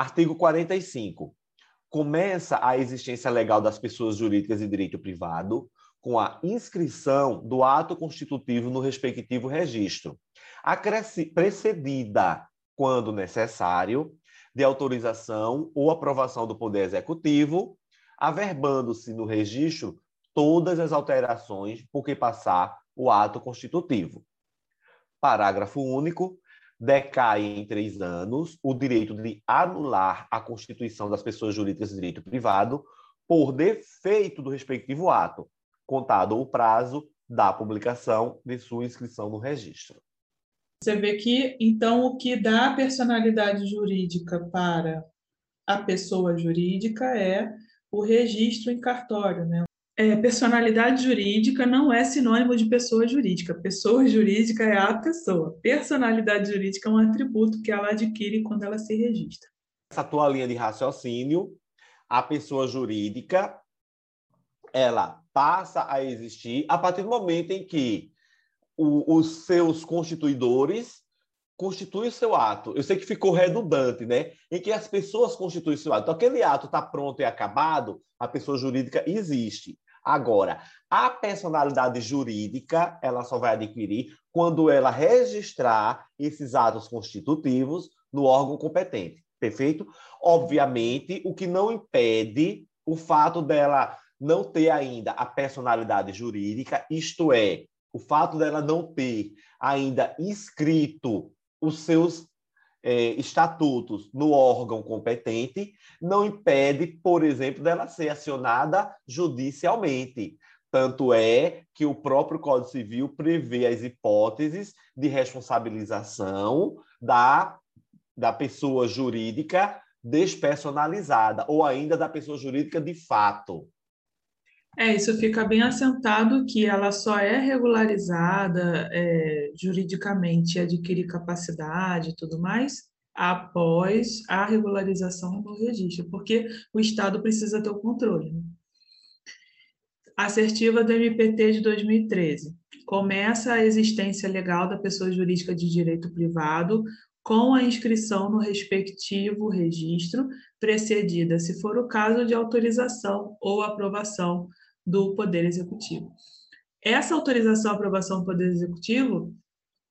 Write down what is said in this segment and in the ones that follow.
Artigo 45. Começa a existência legal das pessoas jurídicas de direito privado com a inscrição do ato constitutivo no respectivo registro, precedida, quando necessário, de autorização ou aprovação do Poder Executivo, averbando-se no registro todas as alterações por que passar o ato constitutivo. Parágrafo único decai em três anos o direito de anular a constituição das pessoas jurídicas de direito privado por defeito do respectivo ato, contado o prazo da publicação de sua inscrição no registro. Você vê que, então, o que dá personalidade jurídica para a pessoa jurídica é o registro em cartório, né? É, personalidade jurídica não é sinônimo de pessoa jurídica. Pessoa jurídica é a pessoa. Personalidade jurídica é um atributo que ela adquire quando ela se registra. Essa tua linha de raciocínio, a pessoa jurídica, ela passa a existir a partir do momento em que o, os seus constituidores constituem o seu ato. Eu sei que ficou redundante, né? Em que as pessoas constituem o seu ato. Então, aquele ato está pronto e acabado, a pessoa jurídica existe. Agora, a personalidade jurídica, ela só vai adquirir quando ela registrar esses atos constitutivos no órgão competente. Perfeito? Obviamente, o que não impede o fato dela não ter ainda a personalidade jurídica, isto é, o fato dela não ter ainda inscrito os seus é, estatutos no órgão competente não impede, por exemplo, dela ser acionada judicialmente. Tanto é que o próprio Código Civil prevê as hipóteses de responsabilização da, da pessoa jurídica despersonalizada, ou ainda da pessoa jurídica de fato. É, isso fica bem assentado que ela só é regularizada é, juridicamente, adquirir capacidade e tudo mais, após a regularização do registro, porque o Estado precisa ter o controle. Né? Assertiva do MPT de 2013. Começa a existência legal da pessoa jurídica de direito privado com a inscrição no respectivo registro, precedida, se for o caso, de autorização ou aprovação do Poder Executivo. Essa autorização e aprovação do Poder Executivo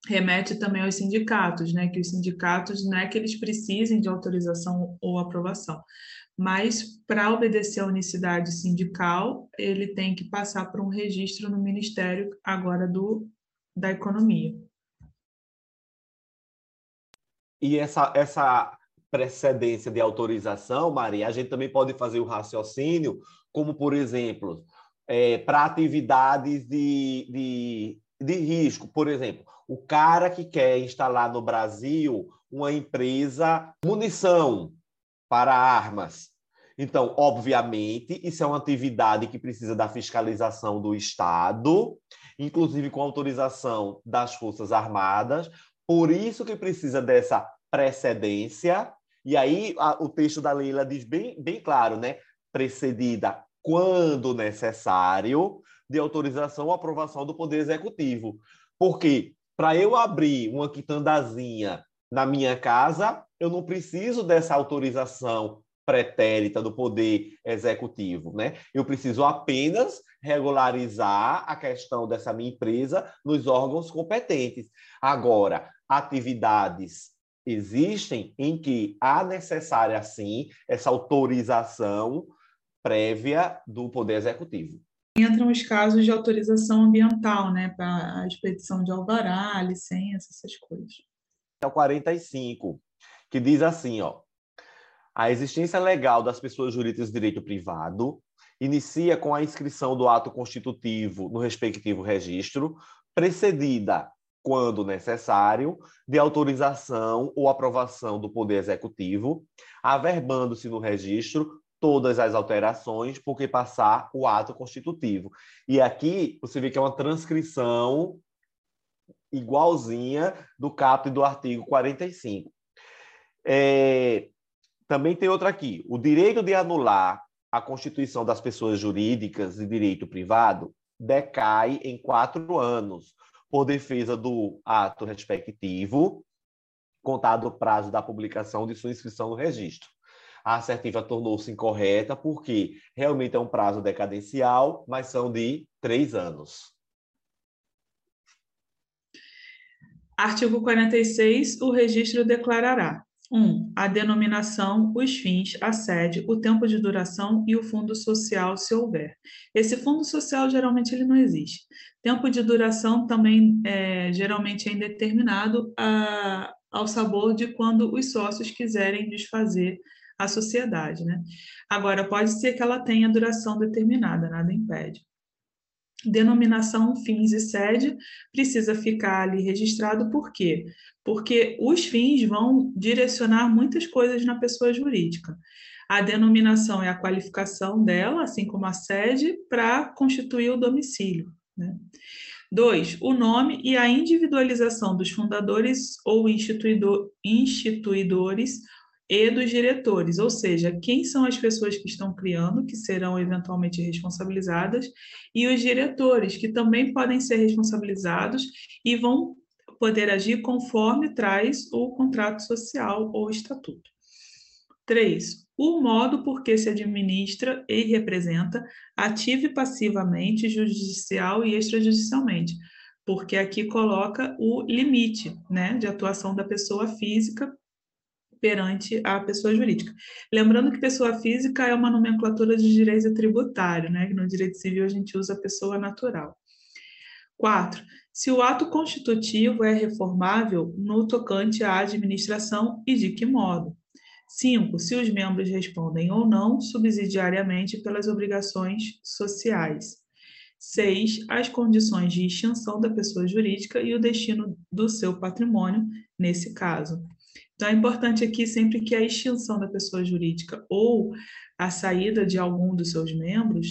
remete também aos sindicatos, né? Que os sindicatos não é que eles precisem de autorização ou aprovação, mas para obedecer à unicidade sindical, ele tem que passar por um registro no Ministério agora do da Economia. E essa essa precedência de autorização, Maria, a gente também pode fazer o raciocínio, como por exemplo, é, para atividades de, de, de risco. Por exemplo, o cara que quer instalar no Brasil uma empresa munição para armas. Então, obviamente, isso é uma atividade que precisa da fiscalização do Estado, inclusive com autorização das Forças Armadas. Por isso que precisa dessa precedência. E aí a, o texto da Leila diz bem, bem claro, né? Precedida quando necessário, de autorização ou aprovação do Poder Executivo. Porque para eu abrir uma quitandazinha na minha casa, eu não preciso dessa autorização pretérita do Poder Executivo, né? Eu preciso apenas regularizar a questão dessa minha empresa nos órgãos competentes. Agora, atividades existem em que há necessária, sim, essa autorização prévia do Poder Executivo. Entram os casos de autorização ambiental, né, para a expedição de alvará, licença, essas coisas. É o 45, que diz assim, ó, a existência legal das pessoas jurídicas de direito privado inicia com a inscrição do ato constitutivo no respectivo registro, precedida, quando necessário, de autorização ou aprovação do Poder Executivo, averbando-se no registro todas as alterações, porque passar o ato constitutivo. E aqui você vê que é uma transcrição igualzinha do caput do artigo 45. É, também tem outra aqui. O direito de anular a constituição das pessoas jurídicas de direito privado decai em quatro anos, por defesa do ato respectivo, contado o prazo da publicação de sua inscrição no registro. A assertiva tornou-se incorreta porque realmente é um prazo decadencial, mas são de três anos. Artigo 46. O registro declarará 1. Um, a denominação, os fins, a sede, o tempo de duração e o fundo social, se houver. Esse fundo social, geralmente, ele não existe. Tempo de duração também, é, geralmente, é indeterminado a, ao sabor de quando os sócios quiserem desfazer a sociedade. Né? Agora, pode ser que ela tenha duração determinada, nada impede denominação, fins e sede precisa ficar ali registrado, por quê? Porque os fins vão direcionar muitas coisas na pessoa jurídica. A denominação é a qualificação dela, assim como a sede, para constituir o domicílio. Né? Dois, o nome e a individualização dos fundadores ou instituidor, instituidores e dos diretores, ou seja, quem são as pessoas que estão criando, que serão eventualmente responsabilizadas, e os diretores, que também podem ser responsabilizados e vão poder agir conforme traz o contrato social ou estatuto. Três, o modo por que se administra e representa, ativa e passivamente, judicial e extrajudicialmente, porque aqui coloca o limite né, de atuação da pessoa física perante a pessoa jurídica. Lembrando que pessoa física é uma nomenclatura de direito tributário, né? No direito civil a gente usa pessoa natural. Quatro, se o ato constitutivo é reformável no tocante à administração e de que modo. Cinco, se os membros respondem ou não subsidiariamente pelas obrigações sociais. Seis, as condições de extinção da pessoa jurídica e o destino do seu patrimônio, nesse caso. Então, é importante aqui sempre que a extinção da pessoa jurídica ou a saída de algum dos seus membros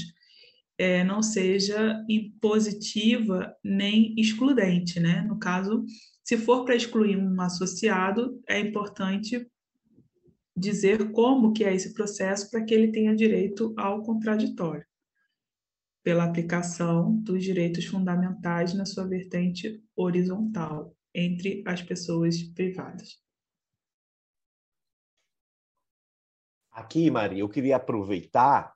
é, não seja impositiva nem excludente, né? No caso, se for para excluir um associado, é importante dizer como que é esse processo para que ele tenha direito ao contraditório, pela aplicação dos direitos fundamentais na sua vertente horizontal entre as pessoas privadas. Aqui, Maria, eu queria aproveitar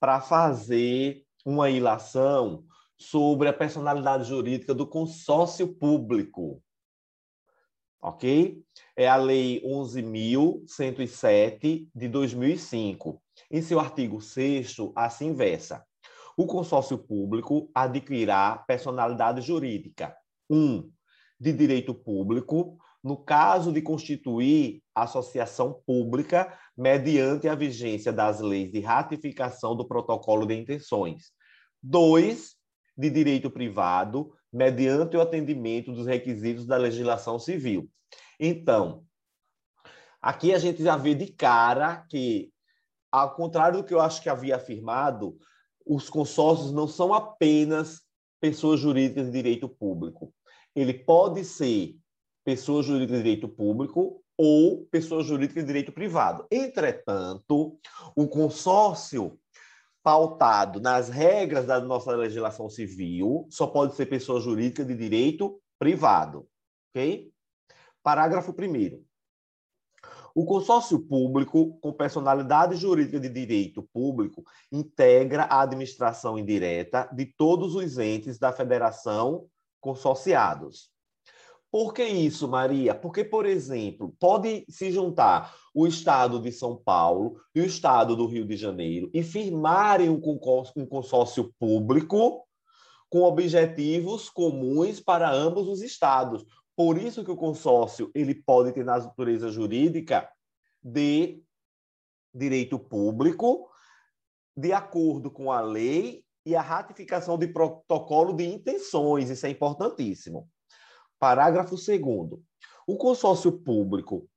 para fazer uma ilação sobre a personalidade jurídica do consórcio público. Ok? É a Lei 11.107 de 2005. Em seu artigo 6, assim versa. O consórcio público adquirirá personalidade jurídica. 1. Um, de direito público, no caso de constituir associação pública mediante a vigência das leis de ratificação do protocolo de intenções. Dois, de direito privado, mediante o atendimento dos requisitos da legislação civil. Então, aqui a gente já vê de cara que, ao contrário do que eu acho que havia afirmado, os consórcios não são apenas pessoas jurídicas de direito público. Ele pode ser pessoa jurídica de direito público ou pessoa jurídica de direito privado. Entretanto, o consórcio pautado nas regras da nossa legislação civil só pode ser pessoa jurídica de direito privado. Ok? Parágrafo 1. O consórcio público, com personalidade jurídica de direito público, integra a administração indireta de todos os entes da federação consorciados. Por que isso, Maria? Porque, por exemplo, pode se juntar o Estado de São Paulo e o Estado do Rio de Janeiro e firmarem um consórcio, público com objetivos comuns para ambos os estados. Por isso que o consórcio ele pode ter natureza jurídica de direito público, de acordo com a lei e a ratificação de protocolo de intenções. Isso é importantíssimo. Parágrafo 2. O consórcio público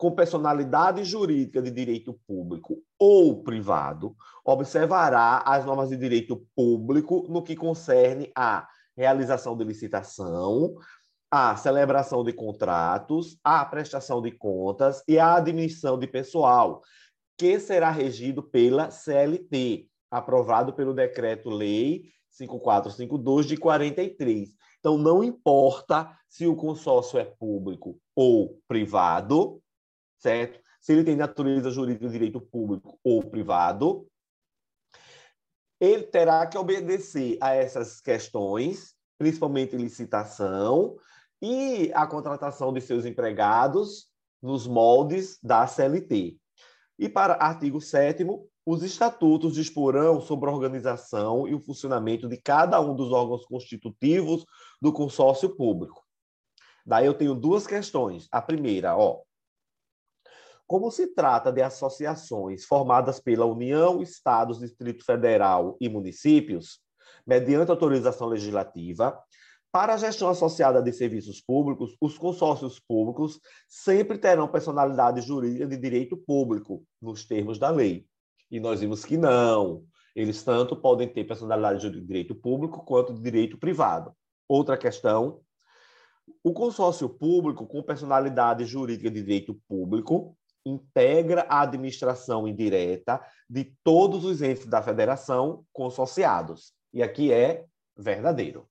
com personalidade jurídica de direito público ou privado observará as normas de direito público no que concerne à realização de licitação, à celebração de contratos, à prestação de contas e à admissão de pessoal, que será regido pela CLT, aprovado pelo Decreto-Lei 5452 de 43 então, não importa se o consórcio é público ou privado, certo? se ele tem natureza jurídica de direito público ou privado, ele terá que obedecer a essas questões, principalmente licitação e a contratação de seus empregados nos moldes da CLT. E para artigo 7 os estatutos disporão sobre a organização e o funcionamento de cada um dos órgãos constitutivos do consórcio público. Daí eu tenho duas questões. A primeira, ó, como se trata de associações formadas pela União, Estados, Distrito Federal e municípios, mediante autorização legislativa, para a gestão associada de serviços públicos, os consórcios públicos sempre terão personalidade jurídica de direito público, nos termos da lei. E nós vimos que não. Eles tanto podem ter personalidade de direito público quanto de direito privado. Outra questão: o consórcio público com personalidade jurídica de direito público integra a administração indireta de todos os entes da federação consorciados. E aqui é verdadeiro.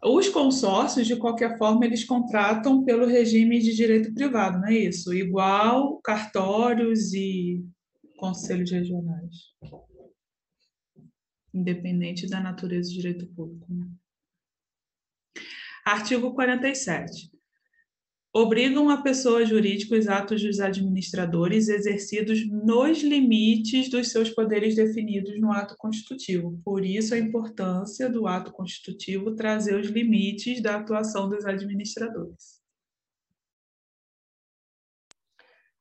Os consórcios, de qualquer forma, eles contratam pelo regime de direito privado, não é isso? Igual cartórios e conselhos regionais. Independente da natureza do direito público. Né? Artigo 47 obrigam a pessoa jurídica os atos dos administradores exercidos nos limites dos seus poderes definidos no ato constitutivo. Por isso, a importância do ato constitutivo trazer os limites da atuação dos administradores.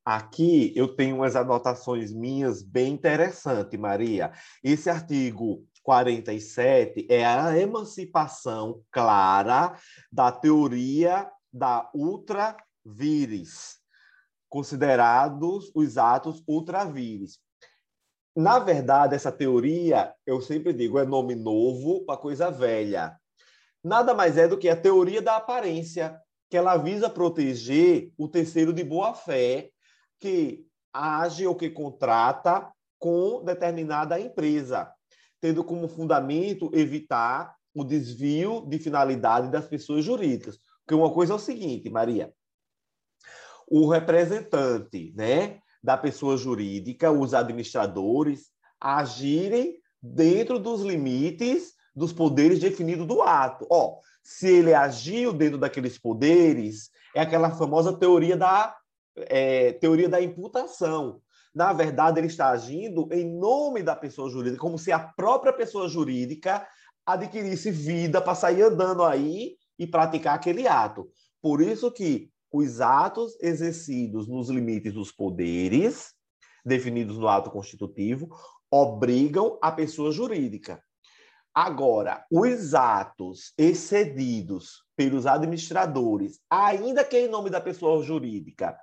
Aqui eu tenho umas anotações minhas bem interessantes, Maria. Esse artigo 47 é a emancipação clara da teoria da ultra vires, considerados os atos ultra vires. Na verdade, essa teoria, eu sempre digo, é nome novo para coisa velha. Nada mais é do que a teoria da aparência, que ela visa proteger o terceiro de boa fé que age ou que contrata com determinada empresa, tendo como fundamento evitar o desvio de finalidade das pessoas jurídicas. Porque uma coisa é o seguinte, Maria, o representante né, da pessoa jurídica, os administradores, agirem dentro dos limites dos poderes definidos do ato. Ó, se ele agiu dentro daqueles poderes, é aquela famosa teoria da, é, teoria da imputação. Na verdade, ele está agindo em nome da pessoa jurídica, como se a própria pessoa jurídica adquirisse vida para sair andando aí e praticar aquele ato. Por isso que os atos exercidos nos limites dos poderes definidos no ato constitutivo obrigam a pessoa jurídica. Agora, os atos excedidos pelos administradores, ainda que em nome da pessoa jurídica,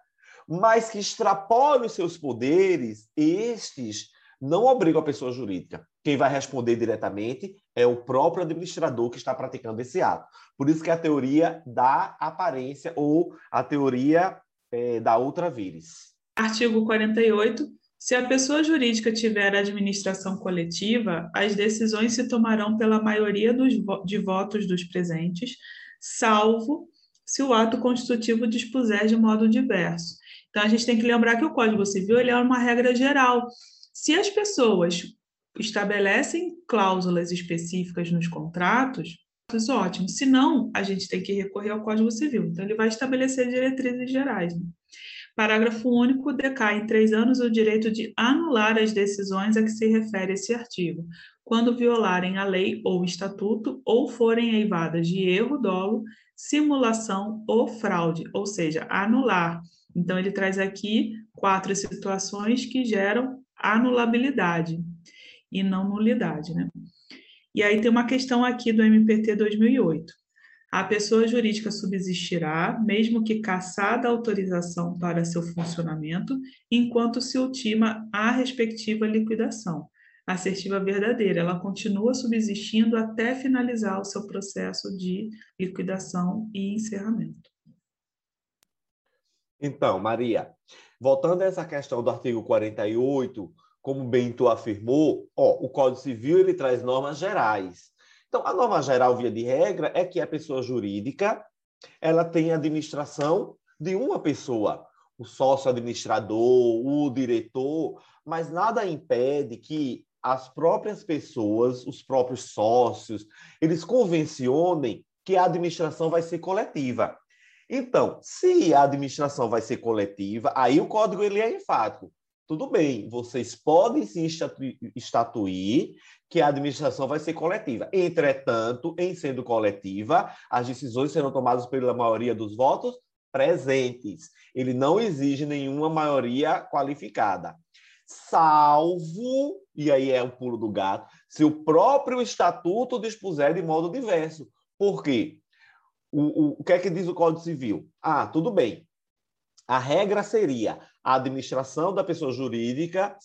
mas que extrapolem os seus poderes, estes não obrigam a pessoa jurídica. Quem vai responder diretamente é o próprio administrador que está praticando esse ato. Por isso que é a teoria da aparência ou a teoria é, da outra vírus. Artigo 48. Se a pessoa jurídica tiver administração coletiva, as decisões se tomarão pela maioria dos, de votos dos presentes, salvo se o ato constitutivo dispuser de modo diverso. Então, a gente tem que lembrar que o Código Civil ele é uma regra geral. Se as pessoas estabelecem cláusulas específicas nos contratos, isso é ótimo. Se não, a gente tem que recorrer ao Código Civil. Então, ele vai estabelecer diretrizes gerais. Né? Parágrafo único, decai em três anos o direito de anular as decisões a que se refere esse artigo, quando violarem a lei ou estatuto ou forem eivadas de erro, dolo, simulação ou fraude, ou seja, anular. Então, ele traz aqui quatro situações que geram anulabilidade e não nulidade, né? E aí tem uma questão aqui do MPT 2008. A pessoa jurídica subsistirá, mesmo que caçada a autorização para seu funcionamento, enquanto se ultima a respectiva liquidação. Assertiva verdadeira, ela continua subsistindo até finalizar o seu processo de liquidação e encerramento. Então, Maria, voltando a essa questão do artigo 48, como bem tu afirmou, ó, o Código Civil ele traz normas gerais. Então, a norma geral, via de regra, é que a pessoa jurídica ela tem administração de uma pessoa, o sócio administrador, o diretor, mas nada impede que as próprias pessoas, os próprios sócios, eles convencionem que a administração vai ser coletiva. Então, se a administração vai ser coletiva, aí o código ele é enfático. Tudo bem, vocês podem se estatuir que a administração vai ser coletiva. Entretanto, em sendo coletiva, as decisões serão tomadas pela maioria dos votos presentes. Ele não exige nenhuma maioria qualificada. Salvo, e aí é o pulo do gato, se o próprio estatuto dispuser de modo diverso. Por quê? O, o, o que é que diz o Código Civil? Ah, tudo bem. A regra seria a administração da pessoa jurídica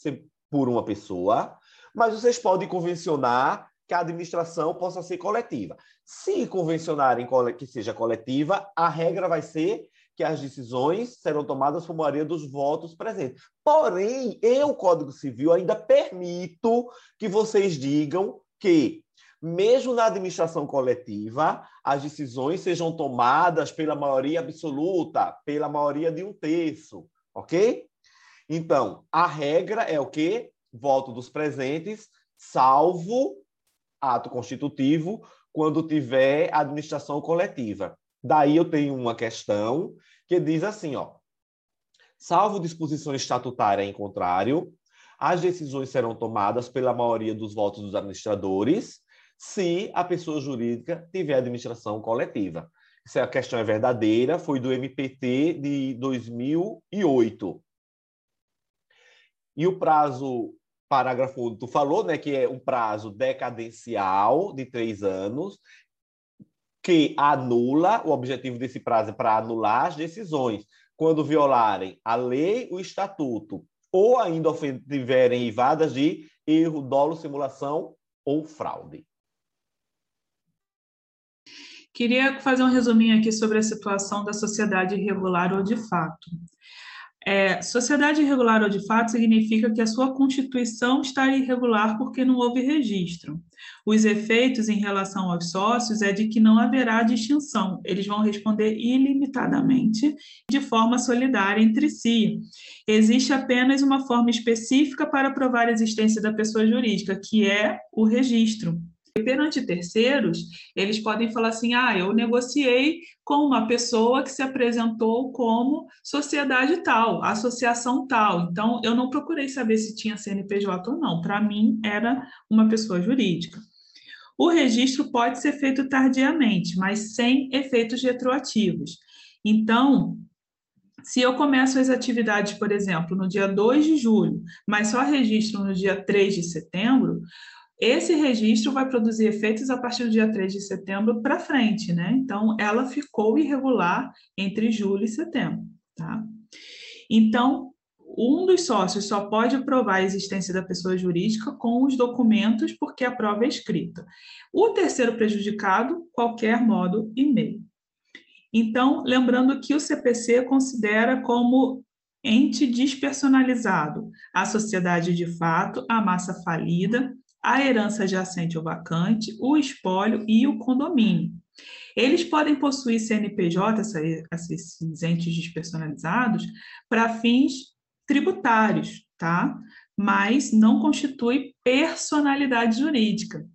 por uma pessoa, mas vocês podem convencionar que a administração possa ser coletiva. Se convencionarem que seja coletiva, a regra vai ser que as decisões serão tomadas por maioria dos votos presentes. Porém, eu, Código Civil, ainda permito que vocês digam que mesmo na administração coletiva, as decisões sejam tomadas pela maioria absoluta, pela maioria de um terço, ok? Então, a regra é o quê? Voto dos presentes, salvo ato constitutivo, quando tiver administração coletiva. Daí eu tenho uma questão que diz assim, ó, salvo disposição estatutária em contrário, as decisões serão tomadas pela maioria dos votos dos administradores, se a pessoa jurídica tiver administração coletiva. Essa questão é verdadeira, foi do MPT de 2008. E o prazo, parágrafo tu falou, né, que é um prazo decadencial de três anos, que anula, o objetivo desse prazo é para anular as decisões, quando violarem a lei, o estatuto, ou ainda tiverem ivadas de erro, dolo, simulação ou fraude. Queria fazer um resuminho aqui sobre a situação da sociedade irregular ou de fato. É, sociedade irregular ou de fato significa que a sua constituição está irregular porque não houve registro. Os efeitos em relação aos sócios é de que não haverá distinção, eles vão responder ilimitadamente, de forma solidária entre si. Existe apenas uma forma específica para provar a existência da pessoa jurídica, que é o registro. Perante terceiros, eles podem falar assim: ah, eu negociei com uma pessoa que se apresentou como sociedade tal, associação tal. Então, eu não procurei saber se tinha CNPJ ou não. Para mim, era uma pessoa jurídica. O registro pode ser feito tardiamente, mas sem efeitos retroativos. Então, se eu começo as atividades, por exemplo, no dia 2 de julho, mas só registro no dia 3 de setembro, esse registro vai produzir efeitos a partir do dia 3 de setembro para frente, né? Então, ela ficou irregular entre julho e setembro, tá? Então, um dos sócios só pode provar a existência da pessoa jurídica com os documentos, porque a prova é escrita. O terceiro prejudicado, qualquer modo e meio. Então, lembrando que o CPC considera como ente despersonalizado a sociedade de fato, a massa falida, a herança adjacente ou vacante, o espólio e o condomínio. Eles podem possuir CNPJ, esses entes despersonalizados, para fins tributários, tá? Mas não constitui personalidade jurídica.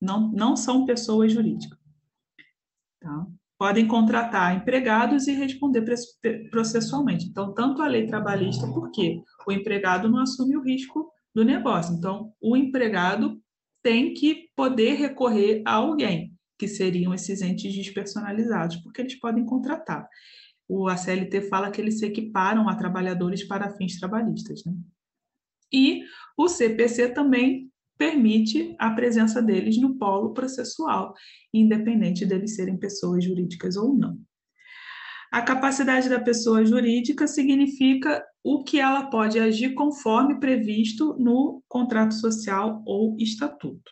Não, não são pessoas jurídicas. Tá? Podem contratar empregados e responder processualmente. Então, tanto a lei trabalhista, porque o empregado não assume o risco do negócio. Então, o empregado tem que poder recorrer a alguém, que seriam esses entes despersonalizados, porque eles podem contratar. O ACLT fala que eles se equiparam a trabalhadores para fins trabalhistas. Né? E o CPC também permite a presença deles no polo processual, independente deles serem pessoas jurídicas ou não. A capacidade da pessoa jurídica significa o que ela pode agir conforme previsto no contrato social ou estatuto.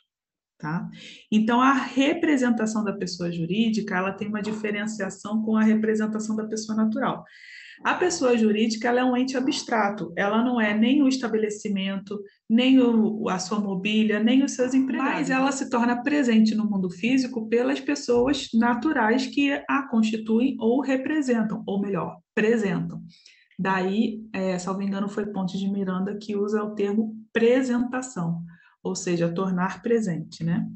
Tá? Então, a representação da pessoa jurídica ela tem uma diferenciação com a representação da pessoa natural. A pessoa jurídica ela é um ente abstrato, ela não é nem o estabelecimento, nem o, a sua mobília, nem os seus empregados. Mas ela se torna presente no mundo físico pelas pessoas naturais que a constituem ou representam, ou melhor, apresentam. Daí, é, salvo engano, foi Ponte de Miranda que usa o termo presentação, ou seja, tornar presente, né?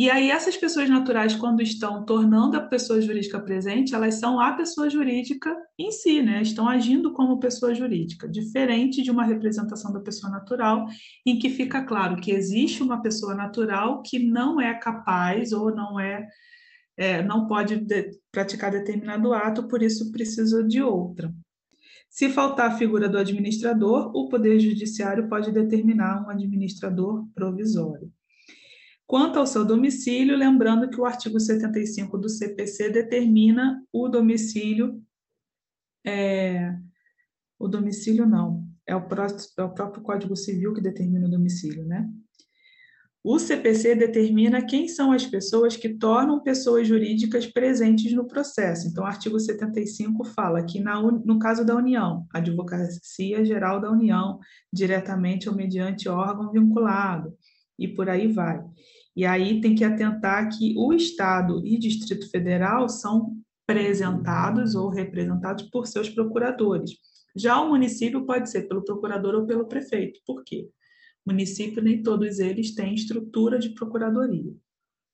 E aí, essas pessoas naturais, quando estão tornando a pessoa jurídica presente, elas são a pessoa jurídica em si, né? Estão agindo como pessoa jurídica, diferente de uma representação da pessoa natural, em que fica claro que existe uma pessoa natural que não é capaz ou não é é, não pode de, praticar determinado ato, por isso precisa de outra. Se faltar a figura do administrador, o Poder Judiciário pode determinar um administrador provisório. Quanto ao seu domicílio, lembrando que o artigo 75 do CPC determina o domicílio. É, o domicílio não, é o, próprio, é o próprio Código Civil que determina o domicílio, né? O CPC determina quem são as pessoas que tornam pessoas jurídicas presentes no processo. Então, o artigo 75 fala que, na, no caso da União, Advocacia Geral da União, diretamente ou mediante órgão vinculado, e por aí vai. E aí tem que atentar que o Estado e Distrito Federal são apresentados ou representados por seus procuradores. Já o município pode ser pelo procurador ou pelo prefeito. Por quê? Município, nem todos eles têm estrutura de procuradoria.